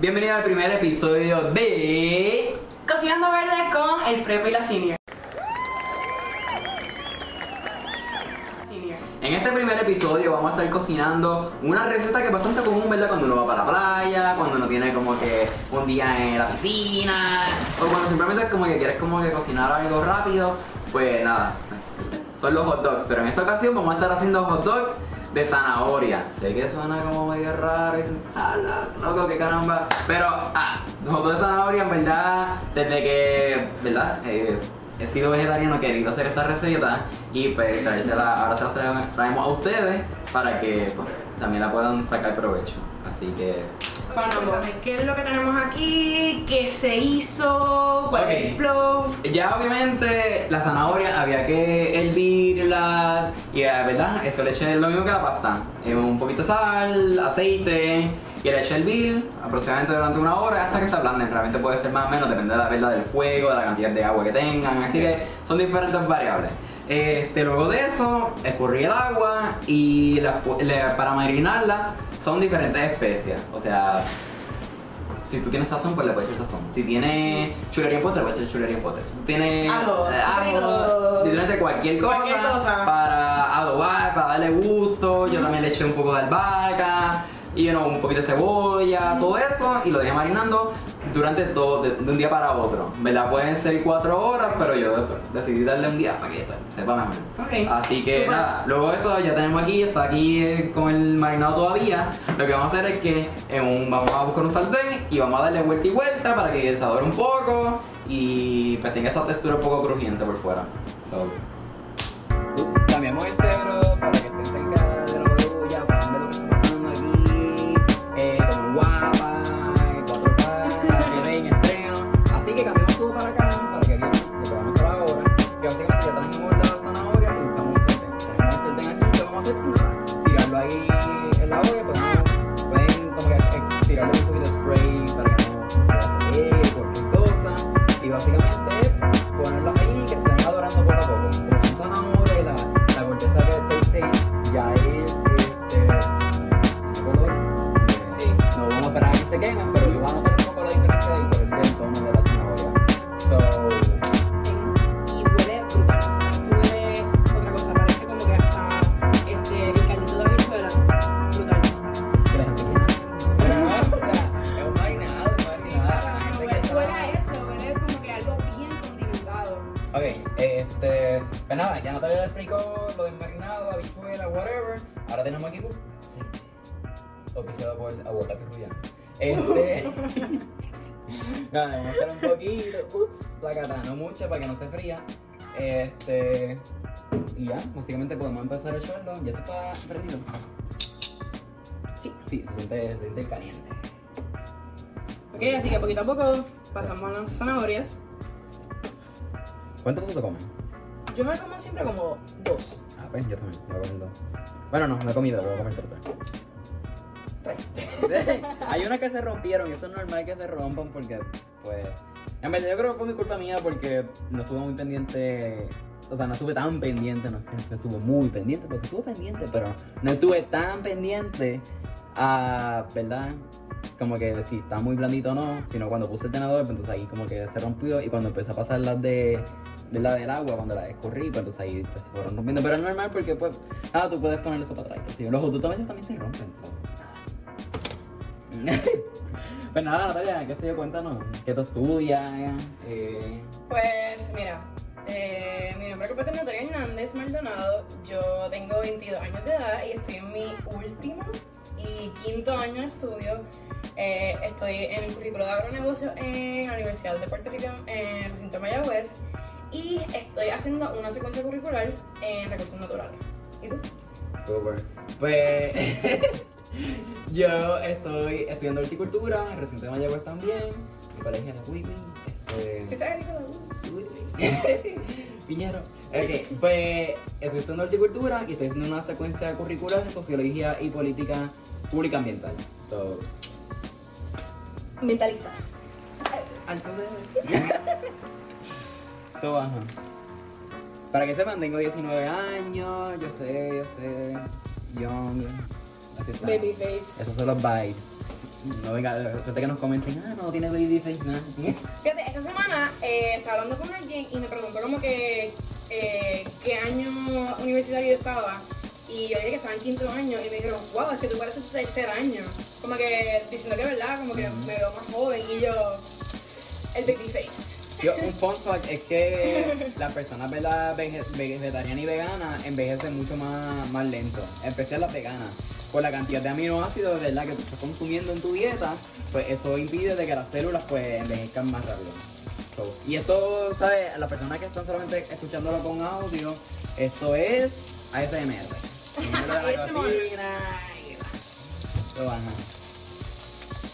Bienvenido al primer episodio de. Cocinando verde con el prep y la. Senior. En este primer episodio vamos a estar cocinando una receta que es bastante común, ¿verdad? Cuando uno va para la playa, cuando uno tiene como que un día en la piscina, o cuando simplemente como que quieres como que cocinar algo rápido, pues nada, son los hot dogs. Pero en esta ocasión vamos a estar haciendo hot dogs de zanahoria. Sé que suena como medio raro y dicen, ah, la- loco, qué caramba. Pero, ah, de zanahoria, en verdad, desde que, ¿verdad? Eh, he sido vegetariano, he querido hacer esta receta y pues traérsela- ahora se las traemos, traemos a ustedes para que pues, también la puedan sacar provecho. Así que, Bueno, ¿qué es lo que tenemos aquí? ¿Qué se hizo? ¿Cuál es el flow? ya obviamente la zanahoria había que y, eh, ¿verdad? Eso le eché lo mismo que la pasta. Eh, un poquito de sal, aceite y le eché el hervir aproximadamente durante una hora hasta que se ablanden. Realmente puede ser más o menos, depende de la verdad del fuego, de la cantidad de agua que tengan. Así que son diferentes variables. Este, luego de eso, escurrí el agua y la para marinarla son diferentes especias. O sea, si tú tienes sazón, pues le puedes echar sazón. Si tienes chulería en pote, le puedes echar chulería en pote. Si tú tienes Ajo, eh, literalmente cualquier cosa, Cualquier cosa. para adobar, para darle gusto. Yo también le eché un poco de albahaca y you know, un poquito de cebolla, todo eso y lo dejé marinando durante todo, de, de un día para otro. ¿Verdad? Pueden ser cuatro horas, pero yo decidí darle un día para que pues, sepa mejor. Ok. Así que nada, luego eso ya tenemos aquí, está aquí eh, con el marinado todavía. Lo que vamos a hacer es que en un, vamos a buscar un sartén y vamos a darle vuelta y vuelta para que se adore un poco y pues tenga esa textura un poco crujiente por fuera. So, Ups, cambiamos el ya Natalia le explicó lo del marinado, habichuela, whatever. Ahora tenemos aquí, sí. Oficiado por Aguacate Ruyano. Este. nada, vamos a echar un poquito. Ups, la cata, no mucha para que no se fría. Este. Y ya, básicamente podemos empezar a echarlo. Ya esto está prendido. Sí. Sí, se siente, se siente caliente. Ok, así que poquito a poco pasamos a las zanahorias. ¿Cuántos te comen? Yo me como siempre como dos. Ah, pues yo también, me comer dos. Bueno, no, no he comido, voy a comer tres. Hay unas que se rompieron y eso es normal que se rompan porque, pues. En verdad, yo creo que fue mi culpa mía porque no estuve muy pendiente. O sea, no estuve tan pendiente, no que estuve muy pendiente, porque estuve pendiente, pero no estuve tan pendiente a, ¿verdad? Como que si está muy blandito o no, sino cuando puse el tenedor, pues entonces ahí como que se rompió y cuando empecé a pasar las de, la del agua, cuando la escurrí, pues entonces ahí pues, se fueron rompiendo. Pero es normal porque, pues, nada, tú puedes poner eso para atrás. yo. Los jututometes también se rompen, so, pues nada, Natalia, qué sé yo, cuéntanos, ¿qué tú estudias? Eh, Pues mira, eh, mi nombre completo es Natalia Hernández Maldonado. Yo tengo 22 años de edad y estoy en mi último y quinto año de estudio. Eh, estoy en el currículo de agronegocio en la Universidad de Puerto Rico, en el recinto Mayagüez. Y estoy haciendo una secuencia curricular en recursos naturales. ¿Y tú? Super. Pues yo estoy estudiando horticultura en el recinto de Mayagüez también. Mi pareja es Wiwi. ¿Qué Este, Piñero. Ok, pues estoy estudiando horticultura y estoy haciendo una secuencia curricular de sociología y política pública ambiental. So, Mentalizas. antes de. so, ajá. Para que sepan, tengo 19 años, yo sé, yo sé, young. Así está. Babyface. Esos son los vibes. No venga, de que nos comenten, ah, no tiene babyface, nada. Fíjate, esta semana eh, estaba hablando con alguien y me preguntó como que eh, qué año universitario estaba. Y yo dije que estaba en quinto año y me dijeron, wow, es que tú pareces tu tercer año. Como que diciendo que es verdad, como que me veo más joven y yo, el baby face. Yo, un fun fact es que las personas vegetarianas y veganas envejecen mucho más, más lento, en especial las veganas. Por la cantidad de aminoácidos ¿verdad? que tú estás consumiendo en tu dieta, pues eso impide de que las células pues envejezcan más rápido. So, y esto, ¿sabes? Las personas que están solamente escuchándolo con audio, esto es ASMR. So.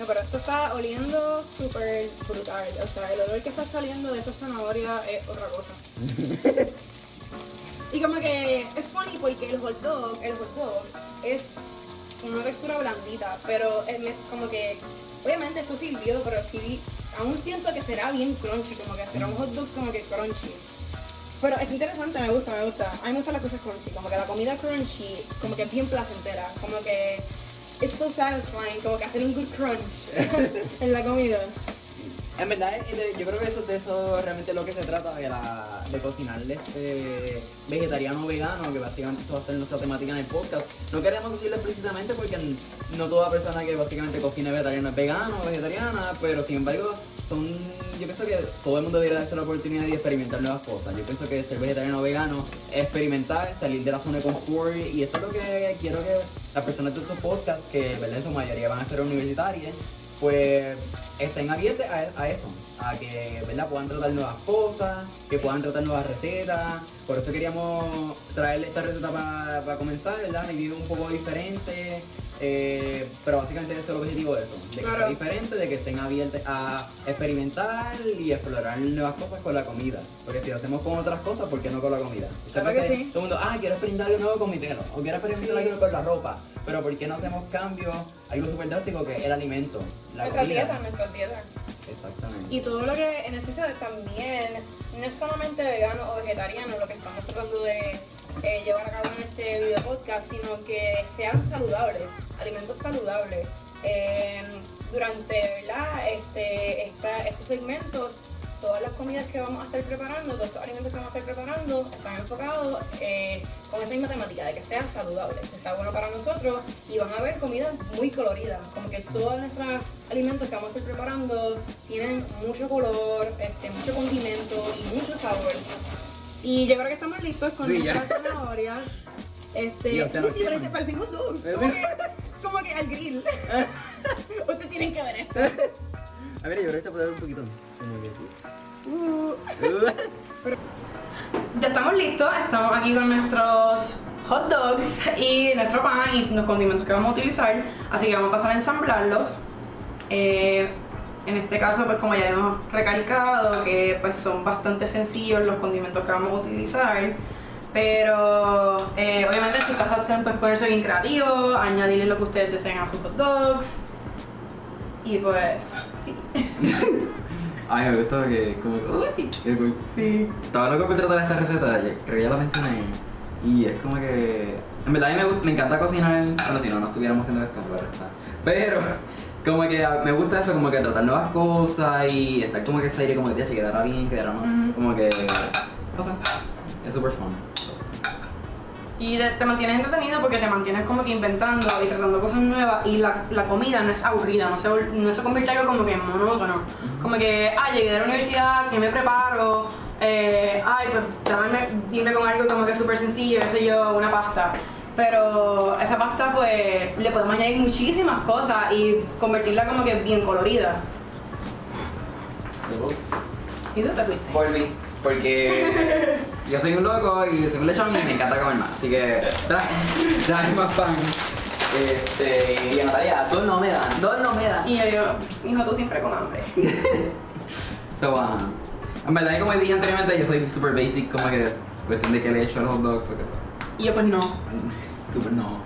No, pero esto está oliendo súper brutal. O sea, el olor que está saliendo de esta zanahoria es otra cosa. y como que es funny porque el hot dog, el hot dog es una textura blandita, pero es como que, obviamente esto sirvió, pero sí, aún siento que será bien crunchy, como que será un hot dog como que crunchy. Pero es interesante, me gusta, me gusta. A mí me gustan las cosas crunchy, como que la comida crunchy, como que es bien placentera, como que it's so satisfying, como que hacer un good crunch en la comida. En verdad, es de- yo creo que eso es de realmente lo que se trata de, la, de cocinar este vegetariano o vegano, que básicamente esto va a ser nuestra temática en el podcast. No queremos decirlo explícitamente porque no toda persona que básicamente cocina vegetariano es vegano o vegetariana, pero sin embargo, son, yo pienso que todo el mundo debería darse la oportunidad de experimentar nuevas cosas. Yo pienso que ser vegetariano o vegano es experimentar, salir de la zona de confort y eso es lo que quiero que las personas de estos podcasts, que en su mayoría van a ser universitarias, pues estén abiertos a, a eso, a que ¿verdad? puedan tratar nuevas cosas, que puedan tratar nuevas recetas. Por eso queríamos traerle esta receta para comenzar, ¿verdad? Review un poco diferente, eh, pero básicamente ese es el objetivo de eso, de que Claro. sea diferente, de que estén abiertos a experimentar y explorar nuevas cosas con la comida. Porque si lo hacemos con otras cosas, ¿por qué no con la comida? Claro que sí. Todo el mundo, ah, quiero experimentar algo nuevo con mi pelo, o quiero experimentar Sí. algo con la ropa, pero ¿por qué no hacemos cambios? Algo súper drástico que es el alimento, la Nuestra comida. dieta, nuestra dieta. Exactamente. Y todo lo que necesita también, no es solamente vegano o vegetariano lo que estamos tratando de eh, llevar a cabo en este video podcast, sino que sean saludables, alimentos saludables. Eh, durante ¿verdad? Este, esta- estos segmentos, todas las comidas que vamos a estar preparando, todos estos alimentos que vamos a estar preparando, están enfocados eh, con esa misma temática, de que sean saludables, que sea bueno para nosotros y van a ver comidas muy coloridas, como que todos nuestros alimentos que vamos a estar preparando tienen mucho color, este, mucho condimento y mucho sabor. Y yo creo que estamos listos con Sí, nuestras zanahorias. Este, sea, sí, no sí, parece, parecimos dos. Sí. Como que, como que al grill. Ustedes tienen que ver esto. A ver, yo creo que se puede ver un poquito. Ya estamos listos, estamos aquí con nuestros hot dogs y nuestro pan y los condimentos que vamos a utilizar, así que vamos a pasar a ensamblarlos. Eh, en este caso, pues como ya hemos recalcado, que pues son bastante sencillos los condimentos que vamos a utilizar, pero eh, obviamente en su casa ustedes pueden ponerse bien creativos, añadirle lo que ustedes deseen a sus hot dogs y pues sí. Ay, me gusta que como que, uy, qué cool. Sí. Estaba loco por tratar esta receta, creo que ya la mencioné. Y es como que. En verdad a mí me, gu- me encanta cocinar, bueno, si no, no estuviéramos haciendo esto, claro está. Pero, como que me gusta eso, como que tratar nuevas cosas y estar como que ese aire, como que, "Tía, que quedara bien, quedara mal. Como que. Sé, es súper fun. Y te, mantienes entretenido porque te mantienes como que inventando y tratando cosas nuevas y la, la comida no es aburrida, no se, no se convierte en algo como que monótono. Como que, ah, llegué de la universidad, que me preparo, eh, ay, pues déjame irme con algo como que súper sencillo, qué sé yo, una pasta. Pero esa pasta pues le podemos añadir muchísimas cosas y convertirla como que bien colorida. ¿Y tú te fuiste? Volví, porque yo soy un loco y soy un lechón y me encanta comer más. Así que trae, trae más pan. Este, y a Natalia, dos no me dan, dos no me dan. Y yo hijo, tú siempre con hambre. So, ajá. En verdad, como dije anteriormente, yo soy super basic, como que cuestión de que le echo al hot dog. Porque, Y yo pues no. super no.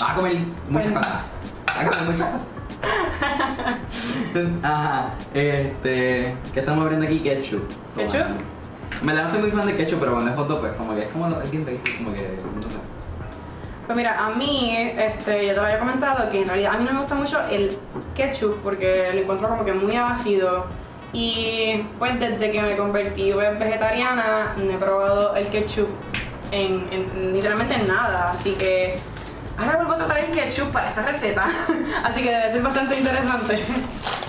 Vas a comer muchas Bueno. cosas. Vas a comer muchas cosas. Ajá, este. ¿Qué estamos abriendo aquí? Ketchup. So, ¿Ketchup? ajá. En verdad no soy muy fan de ketchup, pero cuando es hot dog, pues como que es como es bien basic, como que no sé. Pues mira, a mí, este, ya te lo había comentado, que en realidad a mí no me gusta mucho el ketchup porque lo encuentro como que muy ácido. Y pues desde que me convertí en vegetariana, no he probado el ketchup en, en- literalmente en nada. Así que ahora vuelvo a tratar el ketchup para esta receta. así que debe ser bastante interesante.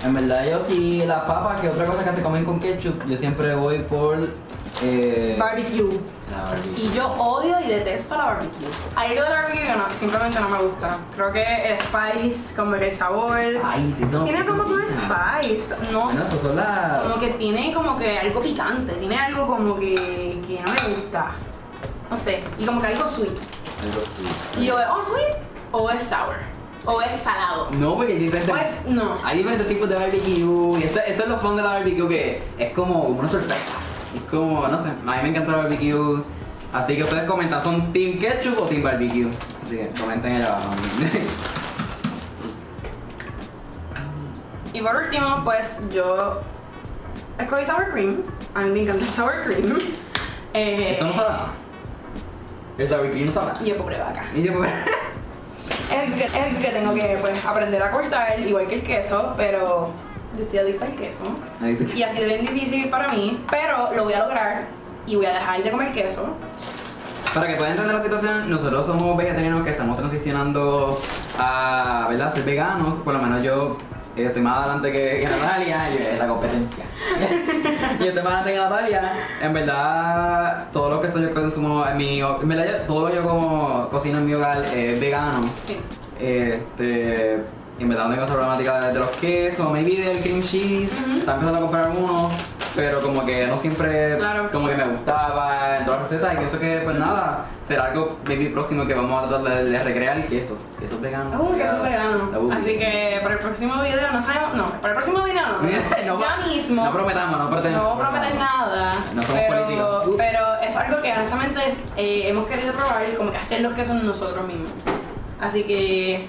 En verdad, yo sí, las papas, que otra cosa que se comen con ketchup, yo siempre voy por. Eh, Barbecue. la barbecue. Y yo odio y detesto la barbecue. Hay algo de la barbecue que no, simplemente no me gusta. Creo que el spice, como que el sabor. Sí, eso no Tiene como no que un spice. No Bueno, eso son las. Como que tiene como que algo picante. Tiene algo como que, que no me gusta. No sé. Y como que algo sweet. Algo así. Y yo, ¿o sweet? ¿O es sour? ¿O es salado? No, porque hay diferentes. Pues no. Hay diferentes tipos de barbecue y eso, eso es lo fun de la barbecue que es como una sorpresa. Es como, no sé, a mí me encanta la barbecue. Así que ustedes comentan, ¿son team ketchup o team barbecue? Así que comenten allá abajo. Y por último, pues yo escogí sour cream. A mí me encanta el sour cream. Eh, Eso no sabe nada. El barbecue no sabe nada. Y yo pobre vaca. Y yo, Es algo que, es algo que tengo que pues, aprender a cortar, igual que el queso, pero yo estoy adicta al queso. Y ha sido bien difícil para mí, pero lo voy a lograr y voy a dejar de comer queso. Para que puedan entender la situación, nosotros somos vegetarianos que estamos transicionando a ¿verdad? ser veganos. Por lo menos yo eh, estoy más adelante que, que Natalia, y es la competencia. y estoy más adelante que Natalia. En verdad, todo lo que soy yo consumo en mi en verdad, yo- todo lo que yo como cocino en mi hogar es vegano. Sí. Este, en verdad no tengo esa problemática de, de los quesos, maybe del cream cheese, Ujú. estaba empezando a comprar uno, pero como que no siempre Claro. como que me gustaba en todas las recetas y pienso que pues nada, será algo maybe próximo que vamos a tratar de, de recrear quesos, quesos veganos. Uh, queso vegano. Uh. Así que para el próximo video, no sabemos, no, para el próximo video no. No, ya mismo. No prometamos, no prometemos. No prometer nada. No somos pero, políticos. Uh. pero es algo que honestamente eh, hemos querido probar, como que hacer los quesos nosotros mismos. Así que.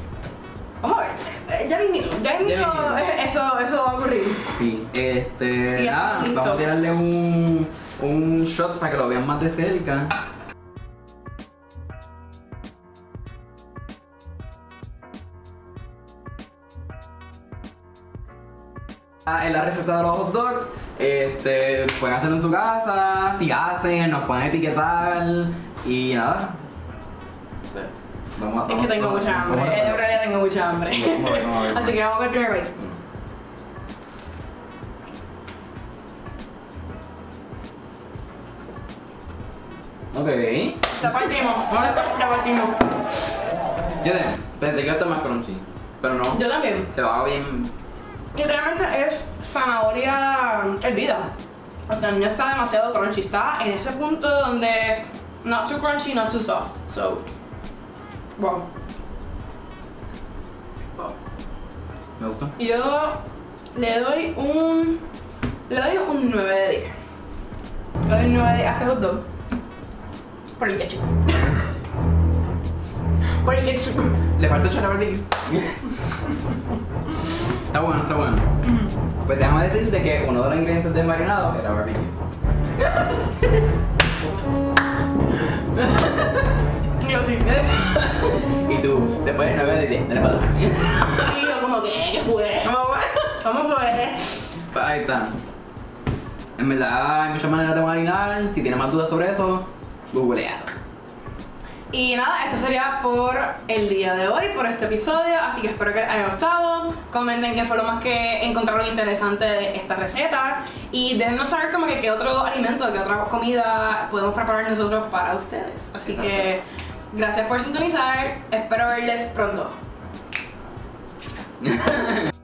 Vamos a ver. Eh, Ya mismo, ya mismo mismito. eso, eso va a ocurrir. Sí, este, Sí, nada, vamos a tirarle un, un shot para que lo vean más de cerca. Ah, En la receta de los hot dogs, este, pueden hacerlo en su casa, si hacen, nos pueden etiquetar y nada. No sé, Vamos a- Es que tengo mucha hambre. En realidad tengo mucha hambre. Vamos a ver, vamos a ver. Así que vamos a continuar hoy. Ok. La partimos. La partimos. Yo de- pensé que iba a estar más crunchy, pero no. Yo también. Se va bien. Literalmente es zanahoria hervida. O sea, no está demasiado crunchy. Está en ese punto donde not too crunchy, not too soft. So, wow. Wow. Me gusta. Y yo le doy un. Le doy un 9 de 10. Le doy un 9 de 10 a este hot dog. Por el ketchup. Por el ketchup. Le falta echar la barbecue. está bueno, está bueno. Pues déjame decirte que uno de los ingredientes del marinado era barbecue. Y tú, después de 9 de 10, dale para atrás. Y yo como que, ¿qué fue? ¿Cómo fue? Pues ahí está. En verdad hay muchas maneras de marinar. Si tienes más dudas sobre eso, googlea. Y nada, esto sería por el día de hoy, por este episodio, así que espero que les haya gustado. Comenten qué fue lo más que encontraron interesante de esta receta y déjenos saber como que qué otro alimento, qué otra comida podemos preparar nosotros para ustedes. Así Exacto. que gracias por sintonizar, espero verles pronto.